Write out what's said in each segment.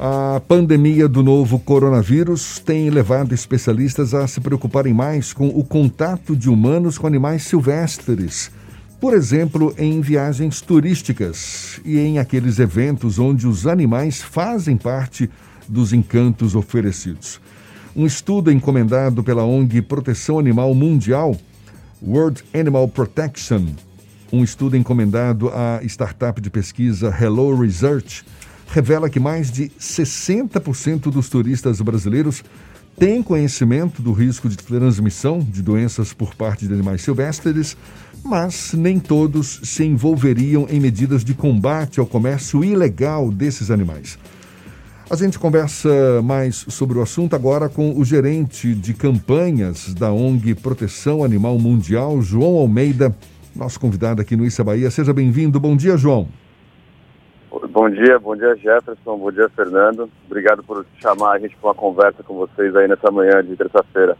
A pandemia do novo coronavírus tem levado especialistas a se preocuparem mais com o contato de humanos com animais silvestres. Por exemplo, em viagens turísticas e em aqueles eventos onde os animais fazem parte dos encantos oferecidos. Um estudo encomendado pela ONG Proteção Animal Mundial, World Animal Protection, um estudo encomendado à startup de pesquisa Hello Research, revela que mais de 60% dos turistas brasileiros têm conhecimento do risco de transmissão de doenças por parte de animais silvestres, mas nem todos se envolveriam em medidas de combate ao comércio ilegal desses animais. A gente conversa mais sobre o assunto agora com o gerente de campanhas da ONG Proteção Animal Mundial, João Almeida, nosso convidado aqui no Issa Bahia. Seja bem-vindo. Bom dia, João. Bom dia, bom dia Jefferson, bom dia Fernando. Obrigado por chamar a gente para uma conversa com vocês aí nessa manhã de terça-feira.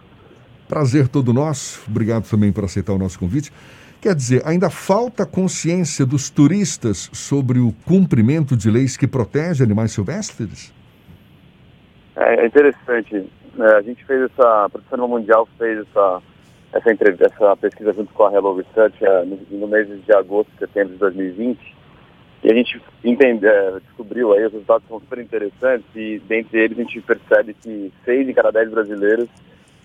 Prazer todo nosso. Obrigado também por aceitar o nosso convite. Quer dizer, ainda falta consciência dos turistas sobre o cumprimento de leis que protegem animais silvestres? É, é interessante. É, a gente fez essa, a Produção Mundial fez essa, essa, essa pesquisa junto com a Hello Research é, no, no mês de agosto, setembro de 2020 e a gente entende, é, descobriu aí, os resultados são super interessantes e dentre eles a gente percebe que seis em cada dez brasileiros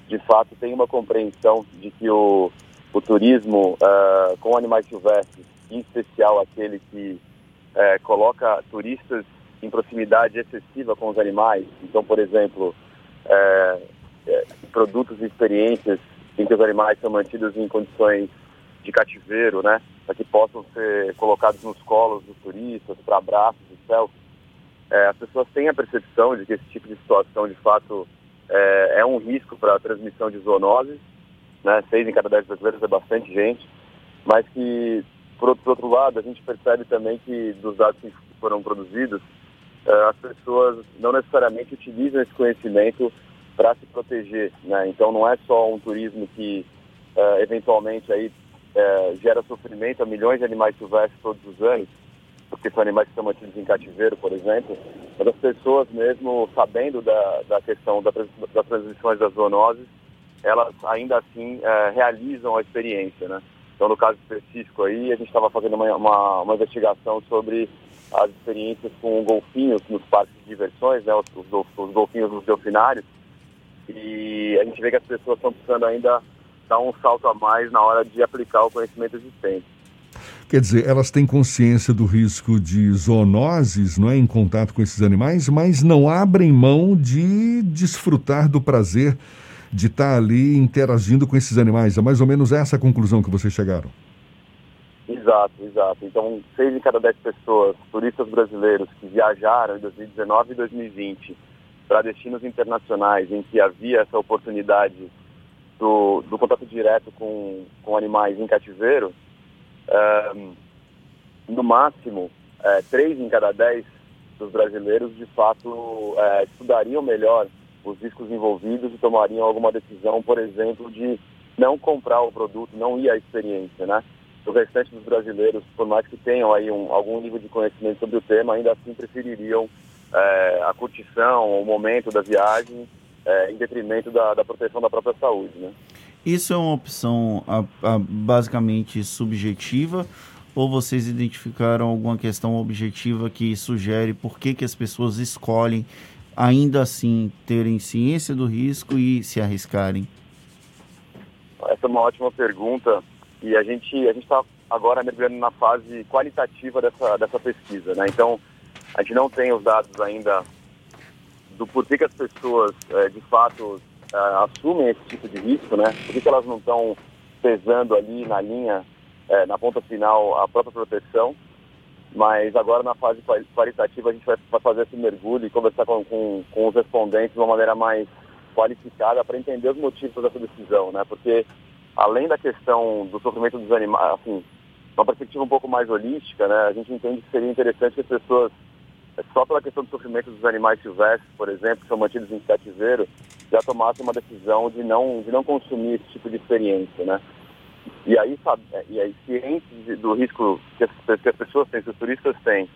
de fato têm uma compreensão de que o, o turismo uh, com animais silvestres, em especial aquele que uh, coloca turistas em proximidade excessiva com os animais, então, por exemplo, uh, produtos e experiências em que os animais são mantidos em condições de cativeiro, né? para que possam ser colocados nos colos dos turistas, para abraços e selfies. É, as pessoas têm a percepção de que esse tipo de situação, de fato, é, é um risco para a transmissão de zoonoses, né? seis em cada dez brasileiros é bastante gente, mas que, por, por outro lado, a gente percebe também que, dos dados que foram produzidos, é, as pessoas não necessariamente utilizam esse conhecimento para se proteger. Né? Então, não é só um turismo que, é, eventualmente, aí é, gera sofrimento a milhões de animais silvestres todos os anos, porque são animais que são mantidos em cativeiro, por exemplo, mas as pessoas mesmo sabendo da, da questão da, das transmissões das zoonoses, elas ainda assim é, realizam a experiência, né? Então, no caso específico aí, a gente estava fazendo uma, uma, uma, investigação sobre as experiências com golfinhos nos parques de diversões, né? Os, os, os golfinhos nos delfinários, e a gente vê que as pessoas estão precisando ainda um salto a mais na hora de aplicar o conhecimento existente. Quer dizer, elas têm consciência do risco de zoonoses, não é, em contato com esses animais, mas não abrem mão de desfrutar do prazer de estar ali interagindo com esses animais. É mais ou menos essa a conclusão que vocês chegaram. Exato, exato. Então, seis em cada dez pessoas, turistas brasileiros que viajaram em 2019 e 2020 para destinos internacionais em que havia essa oportunidade do, do contato direto com, com animais em cativeiro, no máximo, é, três em cada dez dos brasileiros, de fato, é, estudariam melhor os riscos envolvidos e tomariam alguma decisão, por exemplo, de não comprar o produto, não ir à experiência, né? O restante dos brasileiros, por mais que tenham aí um, algum nível de conhecimento sobre o tema, ainda assim prefeririam é, a curtição, o momento da viagem é, em detrimento da, da, proteção da própria saúde. Né? Isso é uma opção a, a, basicamente subjetiva ou vocês identificaram alguma questão objetiva que sugere por que, que as pessoas escolhem ainda assim terem ciência do risco e se arriscarem? Essa é uma ótima pergunta e a gente a gente está agora mergulhando na fase qualitativa dessa dessa pesquisa, né? Então a gente não tem os dados ainda do porquê que as pessoas, é, de fato, é, assumem esse tipo de risco, né? Por que, elas não estão pesando ali na linha, é, na ponta final, a própria proteção. Mas agora, na fase qualitativa, a gente vai, fazer esse mergulho e conversar com, com, com os respondentes de uma maneira mais qualificada para entender os motivos dessa decisão, né? Porque, além da questão do sofrimento dos animais, assim, uma perspectiva um pouco mais holística, né? A gente entende que seria interessante que as pessoas só pela questão do sofrimento dos animais silvestres, por exemplo, que são mantidos em cativeiro, já tomasse uma decisão de não, de não consumir esse tipo de experiência, né? E aí, sabe, é, e aí cientes do risco que as, que as pessoas têm, que os turistas têm,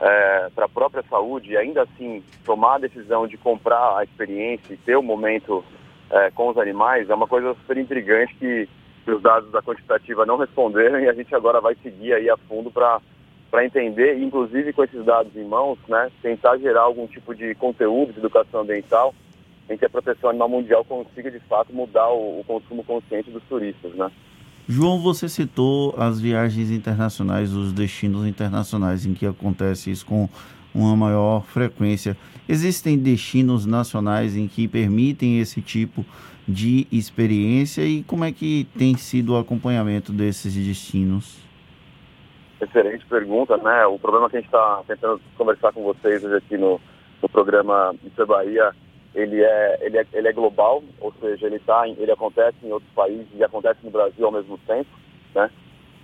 é, para a própria saúde e ainda assim tomar a decisão de comprar a experiência e ter o um momento é, com os animais é uma coisa super intrigante que, que os dados da quantitativa não responderam e a gente agora vai seguir aí a fundo para para entender, inclusive com esses dados em mãos, né, tentar gerar algum tipo de conteúdo de educação ambiental em que a proteção animal mundial consiga de fato mudar o, o consumo consciente dos turistas, né? João, você citou as viagens internacionais, os destinos internacionais em que acontece isso com uma maior frequência. Existem destinos nacionais em que permitem esse tipo de experiência e como é que tem sido o acompanhamento desses destinos? Excelente pergunta, né? O problema que a gente está tentando conversar com vocês hoje aqui no, no programa Isso Bahia ele é, ele é, ele é global, ou seja, ele, tá, ele acontece em outros países e acontece no Brasil ao mesmo tempo, né?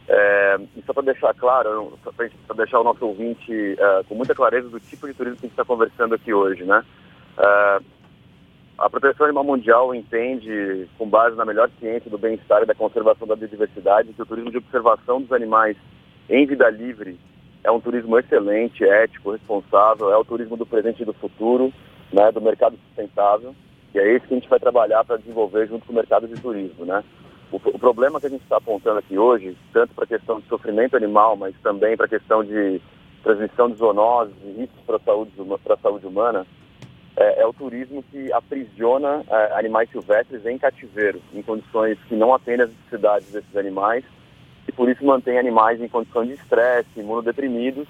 É, e só para deixar claro, para deixar o nosso ouvinte é, com muita clareza do tipo de turismo que a gente está conversando aqui hoje, né? É, a Proteção Animal Mundial entende, com base na melhor ciência do bem-estar e da conservação da biodiversidade, que o turismo de observação dos animais em vida livre é um turismo excelente, ético, responsável, é o turismo do presente e do futuro, né, do mercado sustentável, e é isso que a gente vai trabalhar para desenvolver junto com o mercado de turismo. Né? O, o problema que a gente está apontando aqui hoje, tanto para a questão de sofrimento animal, mas também para a questão de transmissão de zoonoses riscos para a saúde, para a saúde humana, é, é, o turismo que aprisiona é, animais silvestres em cativeiro, em condições que não atendem às necessidades desses animais, e por isso mantém animais em condição de estresse, imunodeprimidos,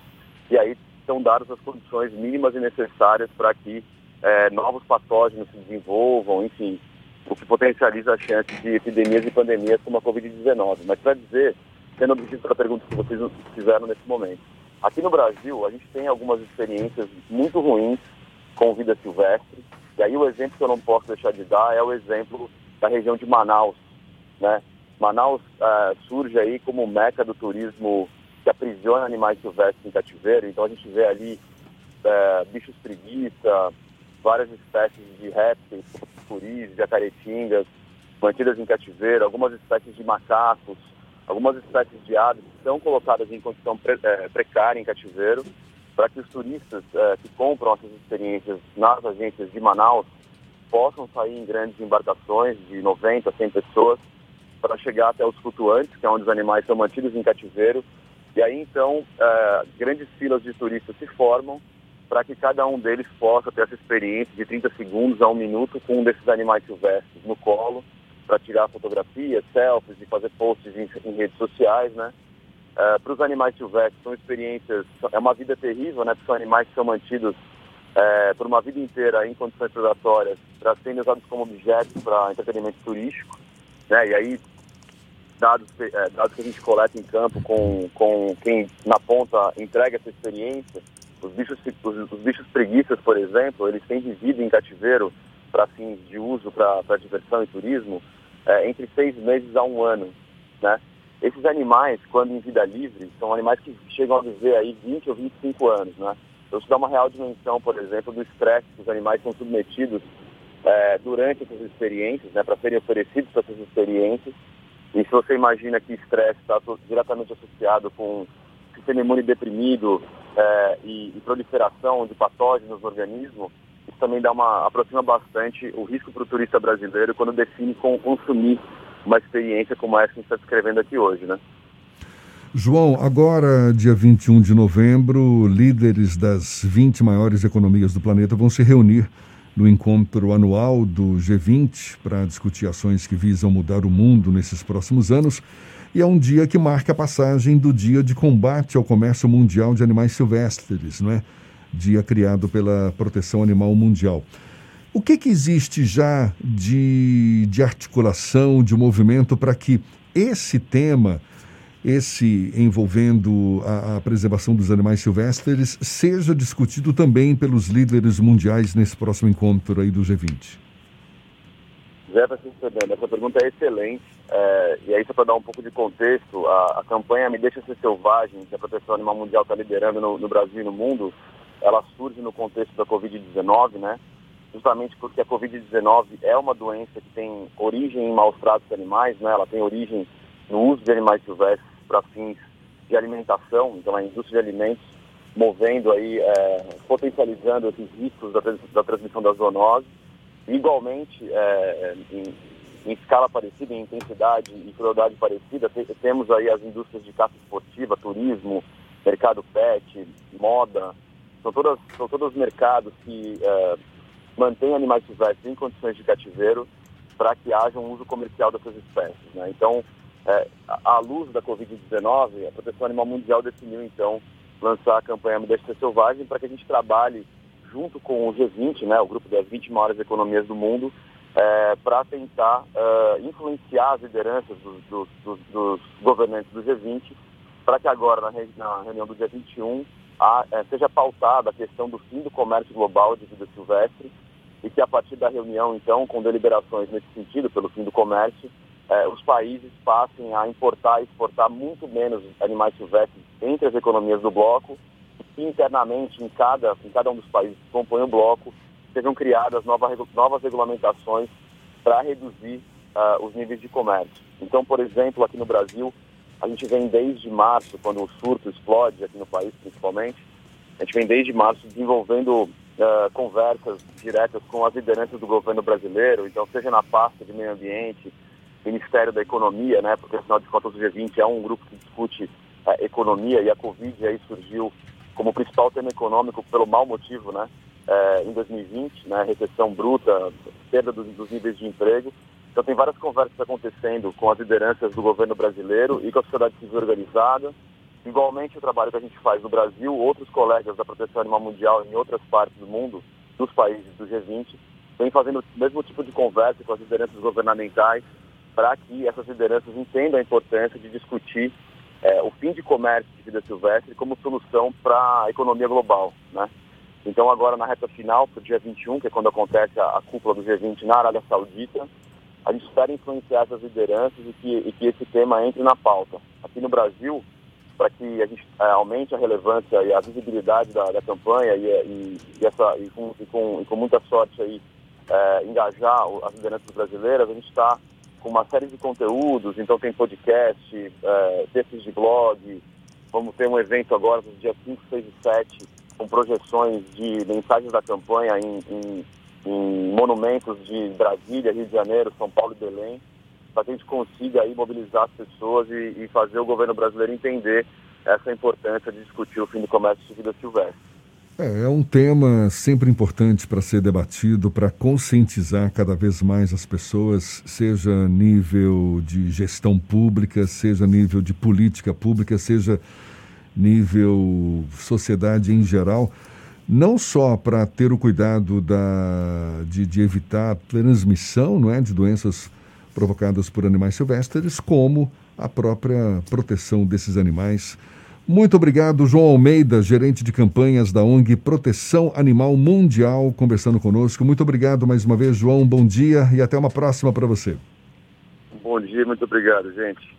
e aí são dadas as condições mínimas e necessárias para que é, novos patógenos se desenvolvam, enfim, o que potencializa a chance de epidemias e pandemias como a Covid-19. Mas para dizer, sendo objetivo para a pergunta que vocês fizeram nesse momento, aqui no Brasil a gente tem algumas experiências muito ruins com vida silvestre, e aí o exemplo que eu não posso deixar de dar é o exemplo da região de Manaus, né? Manaus uh, surge aí como meca do turismo que aprisiona animais silvestres em cativeiro, então a gente vê ali uh, bichos preguiça, várias espécies de répteis, furis, jacaretingas, mantidas em cativeiro, algumas espécies de macacos, algumas espécies de aves são colocadas em condição pre, é, precária em cativeiro, para que os turistas que compram essas experiências nas agências de Manaus possam sair em grandes embarcações de 90, 100 pessoas para chegar até os flutuantes, que é onde os animais são mantidos em cativeiro. E aí então é, grandes filas de turistas se formam para que cada um deles possa ter essa experiência de 30 segundos a um minuto com um desses animais silvestres no colo, para tirar fotografias, selfies e fazer posts em, em redes sociais, né? Uh, para os animais silvestres são experiências, é uma vida terrível, né? Porque são animais que são mantidos uh, por uma vida inteira em condições predatórias para serem usados como objetos para entretenimento turístico, né? E aí dados, uh, dados que a gente coleta em campo com, com quem na ponta entrega essa experiência, os bichos, os, os bichos preguiças, por exemplo, eles têm vivido em cativeiro para fins de uso para diversão e turismo é, entre seis meses a um ano, né? Esses animais, quando em vida livre, são animais que chegam a viver aí 20 ou 25 anos, né? Então isso dá uma real dimensão, por exemplo, do estresse que os animais são submetidos é, durante essas experiências, né? Para serem oferecidos para essas experiências. E se você imagina que estresse está diretamente associado com sistema imune deprimido, é, e, e, proliferação de patógenos no organismo, isso também dá uma, aproxima bastante o risco para o turista brasileiro quando define com, consumir uma experiência como essa que a gente está descrevendo aqui hoje, né? João, agora, dia 21 de novembro, líderes das 20 maiores economias do planeta vão se reunir no encontro anual do G20 para discutir ações que visam mudar o mundo nesses próximos anos e é um dia que marca a passagem do Dia de Combate ao Comércio Mundial de Animais Silvestres, não é? Dia criado pela Proteção Animal Mundial. O que, que existe já de, de articulação, de movimento para que esse tema, esse envolvendo a, a, preservação dos animais silvestres, seja discutido também pelos líderes mundiais nesse próximo encontro aí do G20? Jefferson Fernando, essa pergunta é excelente. É, e aí, só para dar um pouco de contexto, a, a, campanha Me Deixa Ser Selvagem, que a Proteção Animal Mundial está liderando no, no, Brasil e no mundo, ela surge no contexto da Covid-19, né? Justamente porque a Covid-19 é uma doença que tem origem em maus tratos animais, né? Ela tem origem no uso de animais silvestres para fins de alimentação, então a indústria de alimentos movendo aí, é, potencializando esses riscos da, da transmissão da zoonose. Igualmente, é, em, em, escala parecida, em intensidade e crueldade parecida, temos aí as indústrias de caça esportiva, turismo, mercado pet, moda, são, todas, são todos mercados que é, mantêm animais silvestres em condições de cativeiro para que haja um uso comercial dessas espécies. Né? Então, é, à luz da Covid-19, a Proteção Animal Mundial definiu, então, lançar a campanha Ser Selvagem para que a gente trabalhe junto com o G20, né, o grupo das 20 maiores economias do mundo, é, para tentar é, influenciar as lideranças dos, dos, dos, dos, governantes do G20 para que agora, na, na, reunião do dia 21, a, é, seja pautada a questão do fim do comércio global de vida silvestre e que a partir da reunião, então, com deliberações nesse sentido, pelo fim do comércio, é, os países passem a importar e exportar muito menos animais silvestres entre as economias do bloco e internamente em cada, em cada um dos países que compõem o bloco sejam criadas novas, novas regulamentações para reduzir uh, os níveis de comércio. Então, por exemplo, aqui no Brasil, a gente vem desde março, quando o surto explode aqui no país principalmente, a gente vem desde março desenvolvendo uh, conversas diretas com as lideranças do governo brasileiro, então seja na pasta de meio ambiente, Ministério da Economia, né, porque afinal de contas o G20 é um grupo que discute uh, economia e a Covid aí surgiu como principal tema econômico pelo mau motivo, né, uh, em 2020, né, recessão bruta, perda dos, dos níveis de emprego. Então tem várias conversas acontecendo com as lideranças do governo brasileiro e com a sociedade civil organizada. Igualmente o trabalho que a gente faz no Brasil, outros colegas da Proteção Animal Mundial em outras partes do mundo, dos países do G20, vem fazendo o mesmo tipo de conversa com as lideranças governamentais para que essas lideranças entendam a importância de discutir é, o fim de comércio de vida silvestre como solução para a economia global. Né? Então, agora na reta final, para o dia 21, que é quando acontece a, a cúpula do G20 na Arábia Saudita, a gente espera influenciar essas lideranças e que, e que esse tema entre na pauta. Aqui no Brasil, para que a gente é, aumente a relevância e a visibilidade da, da campanha e, e, e essa, com, com, com muita sorte aí, é, engajar as lideranças brasileiras, a gente está com uma série de conteúdos, então tem podcast, é, textos de blog, vamos ter um evento agora nos dias 5, 6 e 7, com projeções de mensagens da campanha em, em, em monumentos de Brasília, Rio de Janeiro, São Paulo e Belém, para que a gente consiga aí mobilizar as pessoas e, e fazer o governo brasileiro entender essa importância de discutir o fim do comércio de vida silvestre. É, é um tema sempre importante para ser debatido, para conscientizar cada vez mais as pessoas, seja nível de gestão pública, seja nível de política pública, seja nível sociedade em geral, não só para ter o cuidado da, de, de, evitar a transmissão não é, de doenças provocadas por animais silvestres, como a própria proteção desses animais muito obrigado, João Almeida, gerente de campanhas da ONG Proteção Animal Mundial, conversando conosco. Muito obrigado mais uma vez, João. Bom dia e até uma próxima para você. Bom dia, muito obrigado, gente.